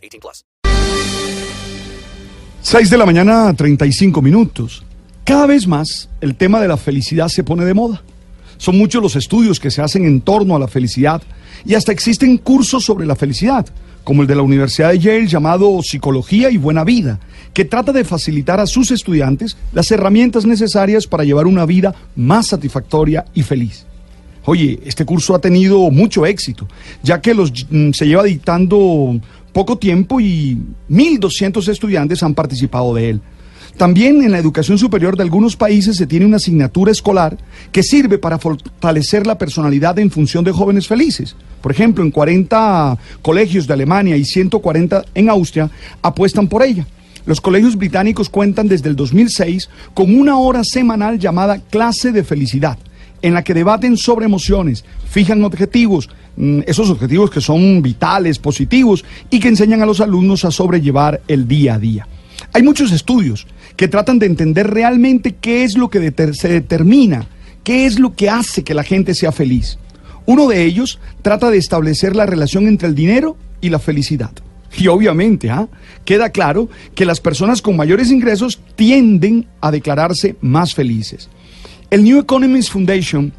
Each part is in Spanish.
18 plus. 6 de la mañana, 35 minutos. Cada vez más el tema de la felicidad se pone de moda. Son muchos los estudios que se hacen en torno a la felicidad y hasta existen cursos sobre la felicidad, como el de la Universidad de Yale llamado Psicología y Buena Vida, que trata de facilitar a sus estudiantes las herramientas necesarias para llevar una vida más satisfactoria y feliz. Oye, este curso ha tenido mucho éxito, ya que los, mm, se lleva dictando poco tiempo y 1.200 estudiantes han participado de él. También en la educación superior de algunos países se tiene una asignatura escolar que sirve para fortalecer la personalidad en función de jóvenes felices. Por ejemplo, en 40 colegios de Alemania y 140 en Austria apuestan por ella. Los colegios británicos cuentan desde el 2006 con una hora semanal llamada clase de felicidad, en la que debaten sobre emociones, fijan objetivos, mm, esos objetivos que son vitales, positivos, y que enseñan a los alumnos a sobrellevar el día a día. Hay muchos estudios que tratan de entender realmente qué es lo que se determina, qué es lo que hace que la gente sea feliz. Uno de ellos trata de establecer la relación entre el dinero y la felicidad. Y obviamente, ¿ah? queda claro que las personas con mayores ingresos tienden a declararse más felices. El New Economist Foundation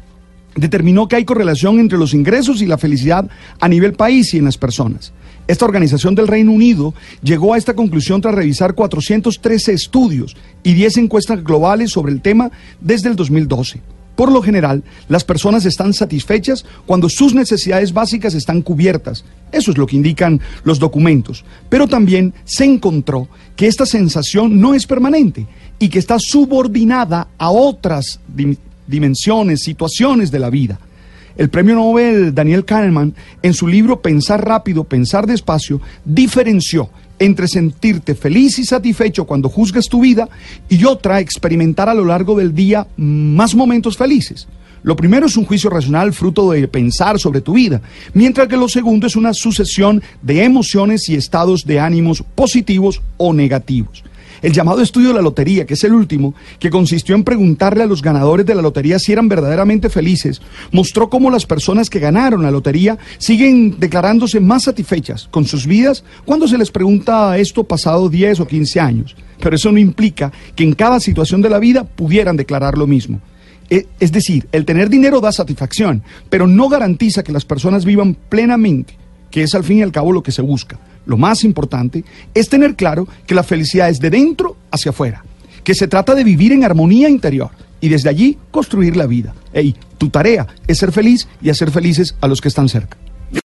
determinó que hay correlación entre los ingresos y la felicidad a nivel país y en las personas. Esta organización del Reino Unido llegó a esta conclusión tras revisar 413 estudios y 10 encuestas globales sobre el tema desde el 2012. Por lo general, las personas están satisfechas cuando sus necesidades básicas están cubiertas. Eso es lo que indican los documentos. Pero también se encontró que esta sensación no es permanente y que está subordinada a otras dimensiones, situaciones de la vida. El premio Nobel Daniel Kahneman, en su libro Pensar rápido, pensar despacio, diferenció entre sentirte feliz y satisfecho cuando juzgas tu vida y otra experimentar a lo largo del día más momentos felices. Lo primero es un juicio racional fruto de pensar sobre tu vida, mientras que lo segundo es una sucesión de emociones y estados de ánimos positivos o negativos. El llamado estudio de la lotería, que es el último, que consistió en preguntarle a los ganadores de la lotería si eran verdaderamente felices, mostró cómo las personas que ganaron la lotería siguen declarándose más satisfechas con sus vidas cuando se les pregunta esto pasado 10 o 15 años. Pero eso no implica que en cada situación de la vida pudieran declarar lo mismo. E, es decir, el tener dinero da satisfacción, pero no garantiza que las personas vivan plenamente, que es al fin y al cabo lo que se busca lo más importante, es tener claro que la felicidad es de dentro hacia afuera, que se trata de vivir en armonía interior y desde allí construir la vida. Ey, tu tarea es ser feliz y hacer felices a los que están cerca.